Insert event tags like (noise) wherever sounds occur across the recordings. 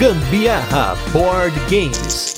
Gambiarra Board Games.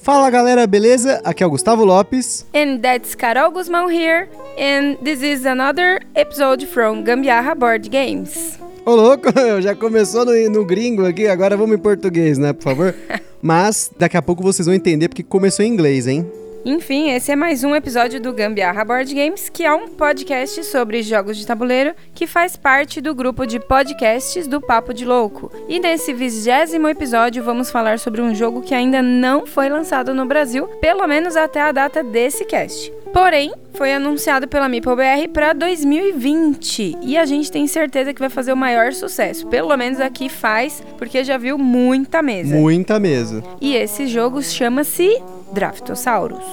Fala galera, beleza? Aqui é o Gustavo Lopes. And that's Carol Guzmão here, and this is another episode from Gambiarra Board Games. Ô louco, (laughs) já começou no, no gringo aqui, agora vamos em português, né, por favor? (laughs) Mas daqui a pouco vocês vão entender porque começou em inglês, hein? Enfim, esse é mais um episódio do Gambiarra Board Games, que é um podcast sobre jogos de tabuleiro que faz parte do grupo de podcasts do Papo de Louco. E nesse vigésimo episódio vamos falar sobre um jogo que ainda não foi lançado no Brasil, pelo menos até a data desse cast. Porém, foi anunciado pela MeepleBR para 2020 e a gente tem certeza que vai fazer o maior sucesso. Pelo menos aqui faz, porque já viu muita mesa. Muita mesa. E esse jogo chama-se Draftosaurus.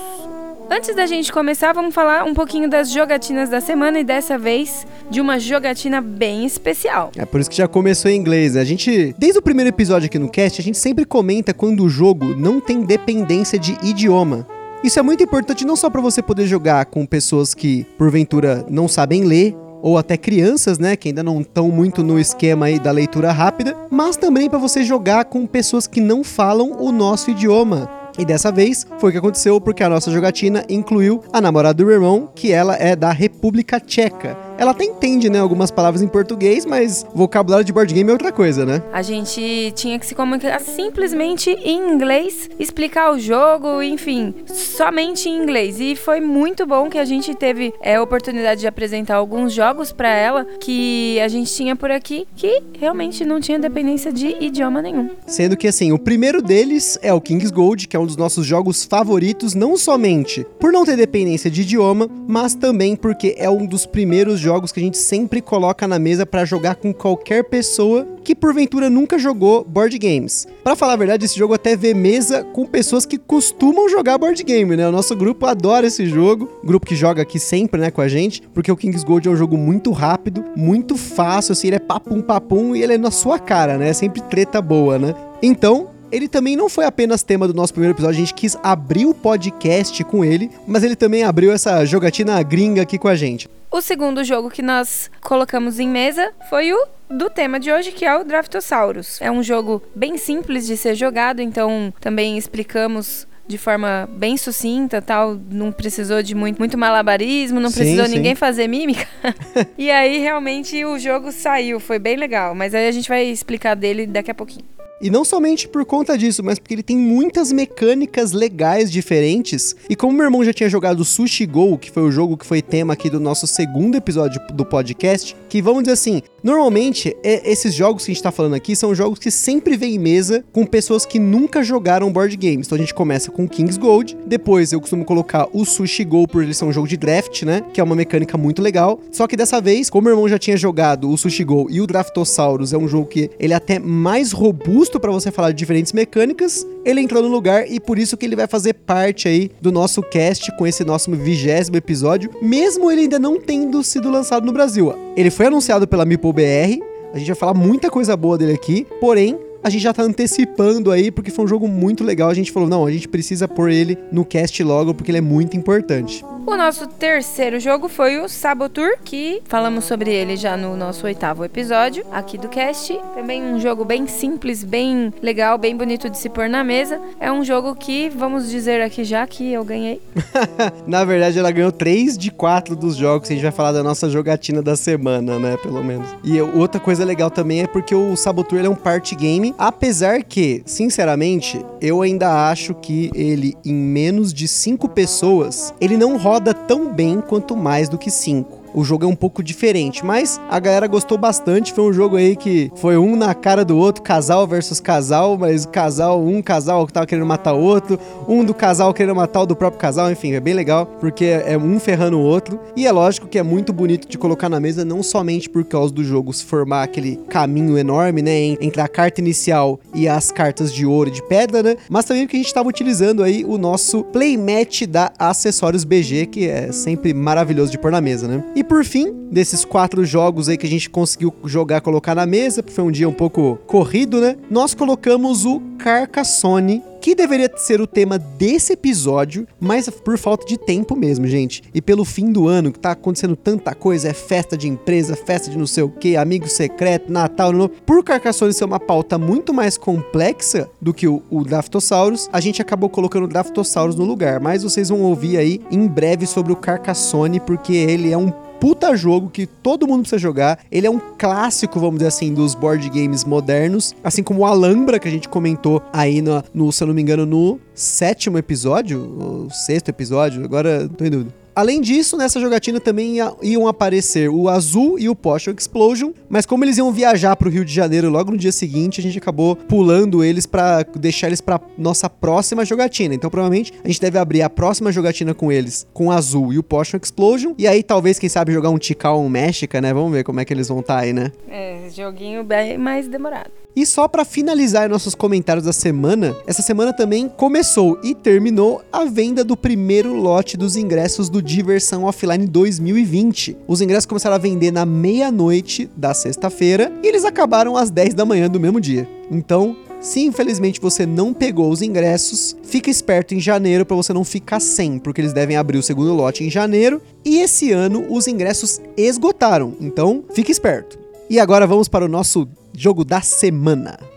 Antes da gente começar, vamos falar um pouquinho das jogatinas da semana e dessa vez de uma jogatina bem especial. É por isso que já começou em inglês. né? A gente, desde o primeiro episódio aqui no cast, a gente sempre comenta quando o jogo não tem dependência de idioma. Isso é muito importante não só para você poder jogar com pessoas que porventura não sabem ler ou até crianças, né, que ainda não estão muito no esquema aí da leitura rápida, mas também para você jogar com pessoas que não falam o nosso idioma. E dessa vez foi o que aconteceu porque a nossa jogatina incluiu a namorada do meu irmão, que ela é da República Tcheca. Ela até entende, né, algumas palavras em português, mas vocabulário de board game é outra coisa, né? A gente tinha que se comunicar simplesmente em inglês, explicar o jogo, enfim, somente em inglês. E foi muito bom que a gente teve é, a oportunidade de apresentar alguns jogos para ela que a gente tinha por aqui que realmente não tinha dependência de idioma nenhum. Sendo que assim, o primeiro deles é o King's Gold, que é um dos nossos jogos favoritos, não somente por não ter dependência de idioma, mas também porque é um dos primeiros jogos que a gente sempre coloca na mesa para jogar com qualquer pessoa que porventura nunca jogou board games. Para falar a verdade, esse jogo até vê mesa com pessoas que costumam jogar board game, né? O nosso grupo adora esse jogo, grupo que joga aqui sempre, né, com a gente, porque o King's Gold é um jogo muito rápido, muito fácil, assim, ele é papum papum e ele é na sua cara, né? É sempre treta boa, né? Então, ele também não foi apenas tema do nosso primeiro episódio, a gente quis abrir o podcast com ele, mas ele também abriu essa jogatina gringa aqui com a gente. O segundo jogo que nós colocamos em mesa foi o do tema de hoje, que é o Draftosaurus. É um jogo bem simples de ser jogado, então também explicamos de forma bem sucinta, tal, não precisou de muito, muito malabarismo, não Sim, precisou sim. ninguém fazer mímica. (laughs) e aí realmente o jogo saiu, foi bem legal, mas aí a gente vai explicar dele daqui a pouquinho. E não somente por conta disso, mas porque ele tem muitas mecânicas legais diferentes. E como meu irmão já tinha jogado Sushi Go, que foi o jogo que foi tema aqui do nosso segundo episódio do podcast, que vamos dizer assim, normalmente é- esses jogos que a gente tá falando aqui são jogos que sempre vêm em mesa com pessoas que nunca jogaram board games. Então a gente começa com King's Gold, depois eu costumo colocar o Sushi Go por ele ser um jogo de draft, né? Que é uma mecânica muito legal. Só que dessa vez, como meu irmão já tinha jogado o Sushi Go e o Draftosaurus é um jogo que ele é até mais robusto para você falar de diferentes mecânicas, ele entrou no lugar e por isso que ele vai fazer parte aí do nosso cast com esse nosso vigésimo episódio, mesmo ele ainda não tendo sido lançado no Brasil. Ele foi anunciado pela MeepleBR, a gente vai falar muita coisa boa dele aqui, porém a gente já tá antecipando aí, porque foi um jogo muito legal. A gente falou, não, a gente precisa pôr ele no cast logo, porque ele é muito importante. O nosso terceiro jogo foi o Sabotur, que falamos sobre ele já no nosso oitavo episódio aqui do cast. Também um jogo bem simples, bem legal, bem bonito de se pôr na mesa. É um jogo que, vamos dizer aqui já que eu ganhei. (laughs) Na verdade, ela ganhou 3 de 4 dos jogos. A gente vai falar da nossa jogatina da semana, né? Pelo menos. E outra coisa legal também é porque o Saboteur ele é um party game. Apesar que, sinceramente, eu ainda acho que ele, em menos de 5 pessoas, ele não roda tão bem quanto mais do que 5. O jogo é um pouco diferente, mas a galera gostou bastante. Foi um jogo aí que foi um na cara do outro, casal versus casal, mas casal, um casal que tava querendo matar o outro, um do casal querendo matar o do próprio casal, enfim, é bem legal, porque é um ferrando o outro. E é lógico que é muito bonito de colocar na mesa, não somente por causa do jogo se formar aquele caminho enorme, né, en- entre a carta inicial e as cartas de ouro e de pedra, né, mas também porque a gente tava utilizando aí o nosso playmatch da Acessórios BG, que é sempre maravilhoso de pôr na mesa, né. E por fim, desses quatro jogos aí que a gente conseguiu jogar, colocar na mesa, porque foi um dia um pouco corrido, né? Nós colocamos o Carcassonne que deveria ser o tema desse episódio, mas por falta de tempo mesmo, gente. E pelo fim do ano, que tá acontecendo tanta coisa, é festa de empresa, festa de não sei o que, amigo secreto, Natal, não, por Carcassonne ser uma pauta muito mais complexa do que o, o a gente acabou colocando o Draftosaurus no lugar, mas vocês vão ouvir aí em breve sobre o Carcassonne, porque ele é um puta jogo que todo mundo precisa jogar. Ele é um clássico, vamos dizer assim, dos board games modernos. Assim como o Alhambra, que a gente comentou aí no, no se eu não me engano, no sétimo episódio, ou sexto episódio, agora tô em dúvida. Além disso, nessa jogatina também iam aparecer o Azul e o Potion Explosion, mas como eles iam viajar para o Rio de Janeiro logo no dia seguinte, a gente acabou pulando eles para deixar eles para nossa próxima jogatina. Então, provavelmente, a gente deve abrir a próxima jogatina com eles, com o Azul e o Potion Explosion, e aí talvez, quem sabe, jogar um Tikal ou um México, né? Vamos ver como é que eles vão estar tá aí, né? É, joguinho bem mais demorado. E só para finalizar nossos comentários da semana, essa semana também começou e terminou a venda do primeiro lote dos ingressos do Diversão Offline 2020. Os ingressos começaram a vender na meia-noite da sexta-feira e eles acabaram às 10 da manhã do mesmo dia. Então, se infelizmente você não pegou os ingressos, fica esperto em janeiro para você não ficar sem, porque eles devem abrir o segundo lote em janeiro e esse ano os ingressos esgotaram. Então, fique esperto. E agora vamos para o nosso jogo da semana.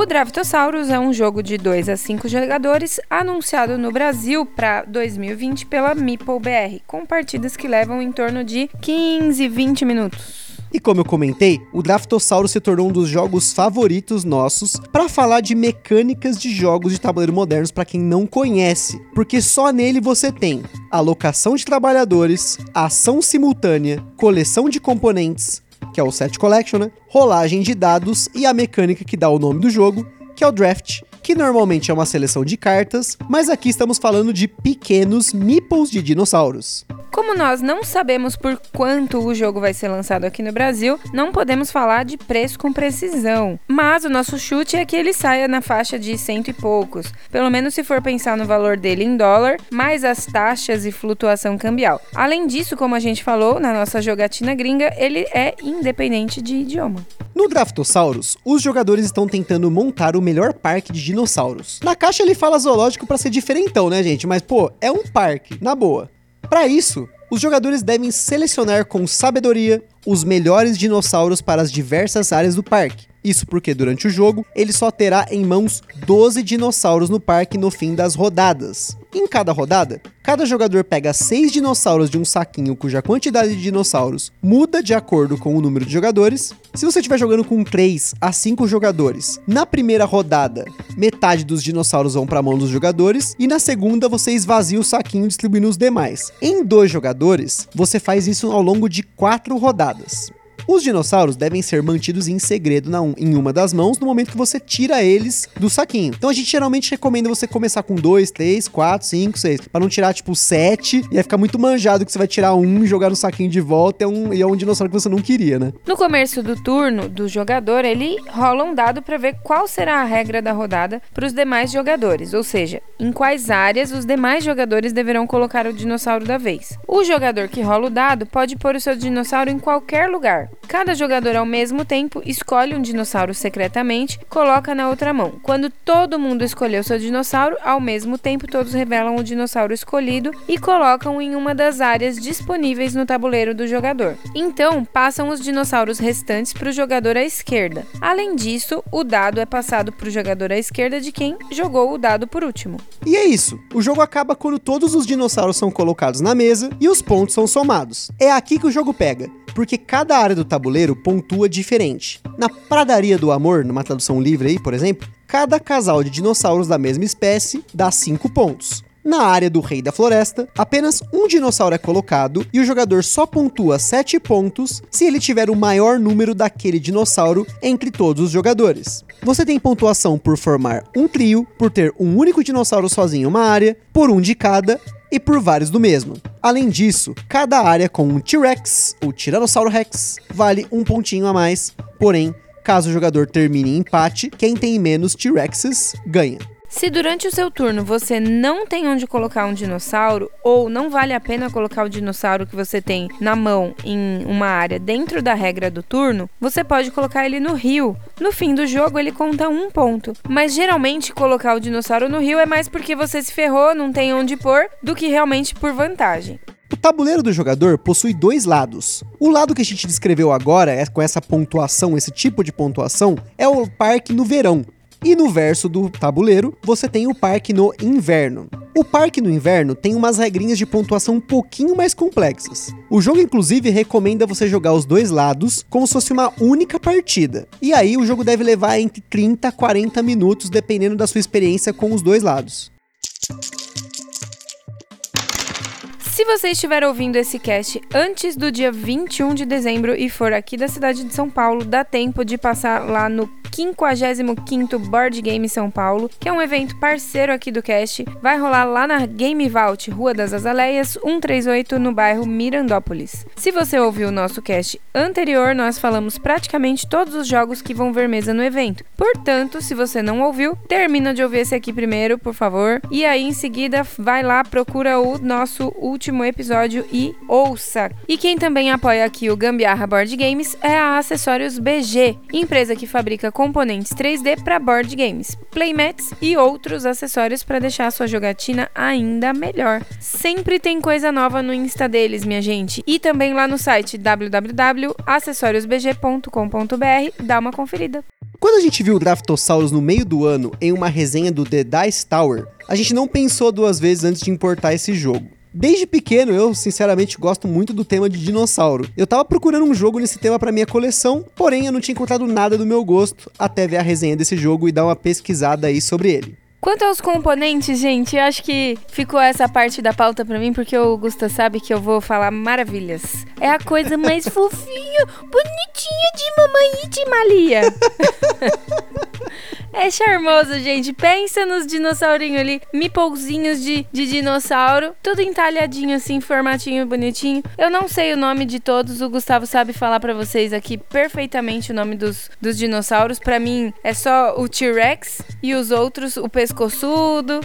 O Draftosaurus é um jogo de 2 a 5 jogadores anunciado no Brasil para 2020 pela Meeple BR, com partidas que levam em torno de 15, 20 minutos. E como eu comentei, o Draftossauro se tornou um dos jogos favoritos nossos para falar de mecânicas de jogos de tabuleiro modernos para quem não conhece, porque só nele você tem alocação de trabalhadores, ação simultânea, coleção de componentes, que é o set collection, né? rolagem de dados e a mecânica que dá o nome do jogo, que é o draft, que normalmente é uma seleção de cartas, mas aqui estamos falando de pequenos meeples de dinossauros. Como nós não sabemos por quanto o jogo vai ser lançado aqui no Brasil, não podemos falar de preço com precisão. Mas o nosso chute é que ele saia na faixa de cento e poucos, pelo menos se for pensar no valor dele em dólar, mais as taxas e flutuação cambial. Além disso, como a gente falou na nossa jogatina gringa, ele é independente de idioma. No Draftosaurus, os jogadores estão tentando montar o melhor parque de dinossauros. Na caixa ele fala zoológico para ser diferentão, né, gente? Mas pô, é um parque, na boa. Para isso, os jogadores devem selecionar com sabedoria os melhores dinossauros para as diversas áreas do parque. Isso porque durante o jogo ele só terá em mãos 12 dinossauros no parque no fim das rodadas. Em cada rodada, cada jogador pega 6 dinossauros de um saquinho cuja quantidade de dinossauros muda de acordo com o número de jogadores. Se você estiver jogando com 3 a 5 jogadores, na primeira rodada, metade dos dinossauros vão para a mão dos jogadores e na segunda você esvazia o saquinho distribuindo os demais. Em dois jogadores, você faz isso ao longo de 4 rodadas pesadas. Os dinossauros devem ser mantidos em segredo na, em uma das mãos no momento que você tira eles do saquinho. Então a gente geralmente recomenda você começar com 2, 3, 4, 5, 6, para não tirar tipo 7 e aí ficar muito manjado que você vai tirar um jogar no saquinho de volta e é um, e é um dinossauro que você não queria, né? No começo do turno do jogador, ele rola um dado para ver qual será a regra da rodada para os demais jogadores, ou seja, em quais áreas os demais jogadores deverão colocar o dinossauro da vez. O jogador que rola o dado pode pôr o seu dinossauro em qualquer lugar, Cada jogador ao mesmo tempo escolhe um dinossauro secretamente, coloca na outra mão. Quando todo mundo escolheu seu dinossauro, ao mesmo tempo todos revelam o dinossauro escolhido e colocam em uma das áreas disponíveis no tabuleiro do jogador. Então, passam os dinossauros restantes para o jogador à esquerda. Além disso, o dado é passado para o jogador à esquerda de quem jogou o dado por último. E é isso. O jogo acaba quando todos os dinossauros são colocados na mesa e os pontos são somados. É aqui que o jogo pega porque cada área do tabuleiro pontua diferente. Na Pradaria do Amor, numa tradução livre aí, por exemplo, cada casal de dinossauros da mesma espécie dá 5 pontos. Na área do Rei da Floresta, apenas um dinossauro é colocado e o jogador só pontua 7 pontos se ele tiver o maior número daquele dinossauro entre todos os jogadores. Você tem pontuação por formar um trio, por ter um único dinossauro sozinho em uma área, por um de cada e por vários do mesmo. Além disso, cada área com um T-Rex ou Tiranossauro Rex vale um pontinho a mais, porém Caso o jogador termine em empate, quem tem menos T-Rexes ganha. Se durante o seu turno você não tem onde colocar um dinossauro, ou não vale a pena colocar o dinossauro que você tem na mão em uma área dentro da regra do turno, você pode colocar ele no rio. No fim do jogo ele conta um ponto. Mas geralmente colocar o dinossauro no rio é mais porque você se ferrou, não tem onde pôr, do que realmente por vantagem. O tabuleiro do jogador possui dois lados. O lado que a gente descreveu agora, é com essa pontuação, esse tipo de pontuação, é o parque no verão. E no verso do tabuleiro, você tem o parque no inverno. O parque no inverno tem umas regrinhas de pontuação um pouquinho mais complexas. O jogo, inclusive, recomenda você jogar os dois lados como se fosse uma única partida. E aí o jogo deve levar entre 30 a 40 minutos, dependendo da sua experiência com os dois lados. Se você estiver ouvindo esse cast antes do dia 21 de dezembro e for aqui da cidade de São Paulo, dá tempo de passar lá no 55º Board Game São Paulo, que é um evento parceiro aqui do cast. Vai rolar lá na Game Vault, Rua das Azaleias, 138, no bairro Mirandópolis. Se você ouviu o nosso cast anterior, nós falamos praticamente todos os jogos que vão ver mesa no evento. Portanto, se você não ouviu, termina de ouvir esse aqui primeiro, por favor, e aí em seguida vai lá, procura o nosso último episódio e ouça. E quem também apoia aqui o Gambiarra Board Games é a Acessórios BG, empresa que fabrica componentes 3D para board games, playmats e outros acessórios para deixar a sua jogatina ainda melhor. Sempre tem coisa nova no Insta deles, minha gente, e também lá no site www.acessoriosbg.com.br, dá uma conferida. Quando a gente viu o Draftosaurus no meio do ano em uma resenha do The Dice Tower, a gente não pensou duas vezes antes de importar esse jogo. Desde pequeno, eu sinceramente gosto muito do tema de dinossauro. Eu tava procurando um jogo nesse tema para minha coleção, porém eu não tinha encontrado nada do meu gosto até ver a resenha desse jogo e dar uma pesquisada aí sobre ele. Quanto aos componentes, gente, eu acho que ficou essa parte da pauta para mim, porque o Gusta sabe que eu vou falar maravilhas. É a coisa mais (laughs) fofinha, bonitinha de mamãe e de Malia. (laughs) é charmoso, gente. Pensa nos dinossaurinhos ali, mipouzinhos de, de dinossauro, tudo entalhadinho assim, formatinho bonitinho. Eu não sei o nome de todos, o Gustavo sabe falar para vocês aqui perfeitamente o nome dos, dos dinossauros. Para mim é só o T-Rex e os outros, o pescoçudo.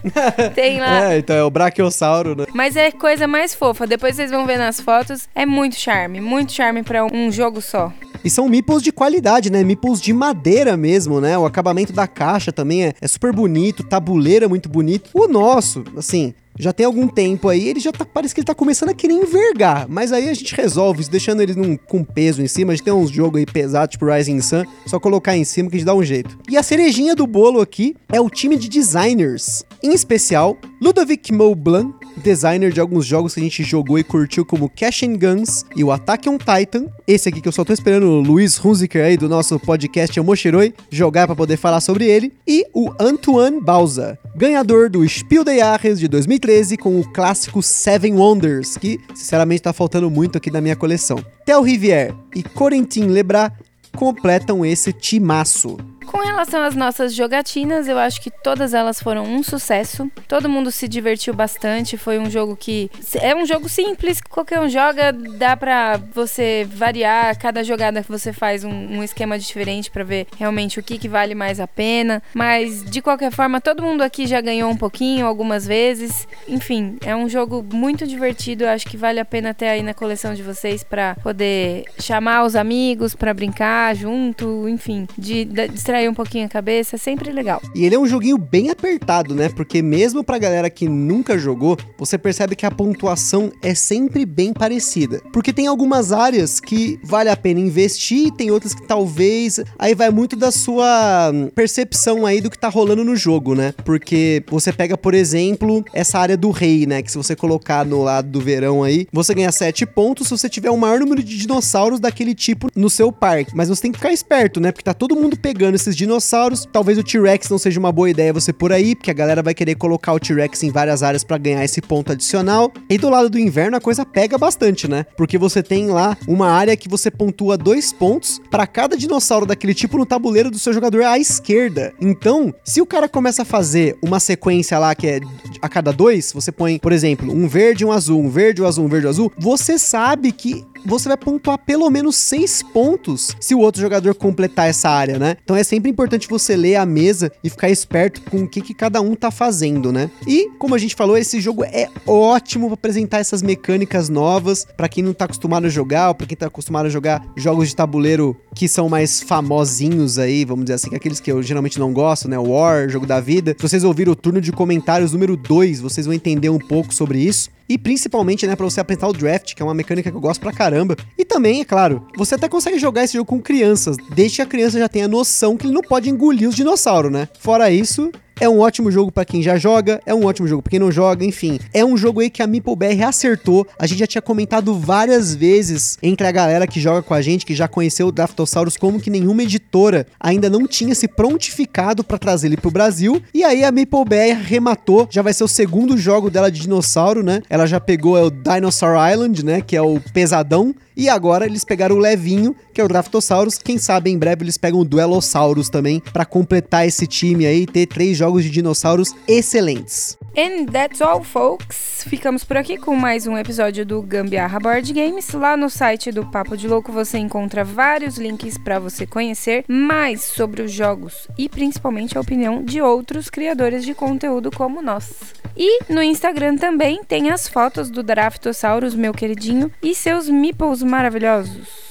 (laughs) Tem lá. É, então é o brachiosauro, né? Mas é coisa mais fofa. Depois vocês vão ver nas fotos. É muito charme, muito charme para um jogo só. E são meeples de qualidade, né? Meeples de madeira mesmo, né? O acabamento da caixa também é, é super bonito, tabuleiro é muito bonito. O nosso, assim, já tem algum tempo aí, ele já tá, parece que ele tá começando a querer envergar, mas aí a gente resolve isso, deixando ele num, com peso em cima, a gente tem uns jogos aí pesados, tipo Rising Sun, só colocar em cima que a gente dá um jeito. E a cerejinha do bolo aqui é o time de designers, em especial Ludovic Moublan, designer de alguns jogos que a gente jogou e curtiu, como Cash and Guns e o Attack on Titan. Esse aqui que eu só tô esperando o Luiz Hunziker aí do nosso podcast Moshiroi jogar para poder falar sobre ele. E o Antoine Bauza, ganhador do Spiel des Jahres de 2013 com o clássico Seven Wonders, que sinceramente tá faltando muito aqui na minha coleção. Theo Rivière e Corentin Lebras completam esse timaço. Com relação às nossas jogatinas, eu acho que todas elas foram um sucesso. Todo mundo se divertiu bastante. Foi um jogo que é um jogo simples, qualquer um joga, dá pra você variar. Cada jogada que você faz um, um esquema diferente para ver realmente o que, que vale mais a pena. Mas de qualquer forma, todo mundo aqui já ganhou um pouquinho, algumas vezes. Enfim, é um jogo muito divertido. Acho que vale a pena ter aí na coleção de vocês para poder chamar os amigos para brincar junto, enfim, de, de distrair um pouquinho a cabeça, é sempre legal. E ele é um joguinho bem apertado, né? Porque mesmo pra galera que nunca jogou, você percebe que a pontuação é sempre bem parecida. Porque tem algumas áreas que vale a pena investir, tem outras que talvez. Aí vai muito da sua percepção aí do que tá rolando no jogo, né? Porque você pega, por exemplo, essa área do rei, né? Que se você colocar no lado do verão aí, você ganha 7 pontos se você tiver o maior número de dinossauros daquele tipo no seu parque. Mas você tem que ficar esperto, né? Porque tá todo mundo pegando esses dinossauros. Talvez o T-Rex não seja uma boa ideia você por aí, porque a galera vai querer colocar o T-Rex em várias áreas para ganhar esse ponto adicional. E do lado do inverno a coisa pega bastante, né? Porque você tem lá uma área que você pontua dois pontos para cada dinossauro daquele tipo no tabuleiro do seu jogador à esquerda. Então, se o cara começa a fazer uma sequência lá que é a cada dois, você põe, por exemplo, um verde um azul, um verde, um azul, um verde, um azul, você sabe que você vai pontuar pelo menos 6 pontos se o outro jogador completar essa área, né? Então é sempre importante você ler a mesa e ficar esperto com o que, que cada um tá fazendo, né? E, como a gente falou, esse jogo é ótimo para apresentar essas mecânicas novas para quem não tá acostumado a jogar, ou pra quem tá acostumado a jogar jogos de tabuleiro que são mais famosinhos aí, vamos dizer assim, que aqueles que eu geralmente não gosto, né? War, jogo da vida. Se vocês ouviram o turno de comentários número 2, vocês vão entender um pouco sobre isso. E principalmente, né, pra você apresentar o draft, que é uma mecânica que eu gosto pra caramba. E também, é claro, você até consegue jogar esse jogo com crianças, desde que a criança já tenha noção que ele não pode engolir os dinossauros, né? Fora isso, é um ótimo jogo para quem já joga, é um ótimo jogo para quem não joga, enfim. É um jogo aí que a MeepleBR acertou. A gente já tinha comentado várias vezes entre a galera que joga com a gente, que já conheceu o Draftosaurus, como que nenhuma editora ainda não tinha se prontificado para trazer ele pro Brasil. E aí a MeepleBR rematou, já vai ser o segundo jogo dela de dinossauro, né? Ela já pegou é, o Dinosaur Island, né, que é o pesadão, e agora eles pegaram o levinho, que é o Draftosaurus. Quem sabe em breve eles pegam o Duelosaurus também para completar esse time aí e ter três jogos de dinossauros excelentes. And that's all, folks. Ficamos por aqui com mais um episódio do Gambiarra Board Games. Lá no site do Papo de Louco você encontra vários links para você conhecer mais sobre os jogos e principalmente a opinião de outros criadores de conteúdo como nós. E no Instagram também tem as fotos do Draftosaurus, meu queridinho, e seus meeples maravilhosos.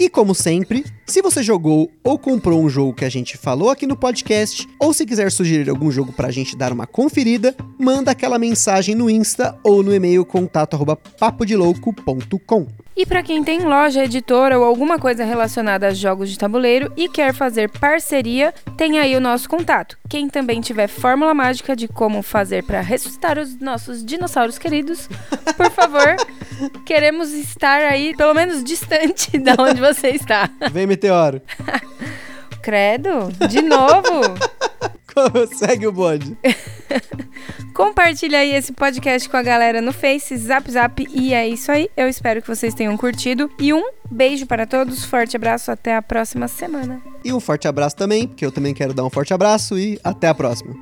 E como sempre, se você jogou ou comprou um jogo que a gente falou aqui no podcast, ou se quiser sugerir algum jogo pra gente dar uma conferida, manda aquela mensagem no Insta ou no e-mail contato@papodelouco.com. E para quem tem loja, editora ou alguma coisa relacionada a jogos de tabuleiro e quer fazer parceria, tem aí o nosso contato. Quem também tiver fórmula mágica de como fazer para ressuscitar os nossos dinossauros queridos, por favor, (laughs) queremos estar aí pelo menos distante (laughs) da onde você está. Vem meteoro. (laughs) Credo, de novo. (laughs) Segue o bonde. (laughs) Compartilha aí esse podcast com a galera no Face, Zap Zap. E é isso aí. Eu espero que vocês tenham curtido. E um beijo para todos. Forte abraço. Até a próxima semana. E um forte abraço também, porque eu também quero dar um forte abraço. E até a próxima.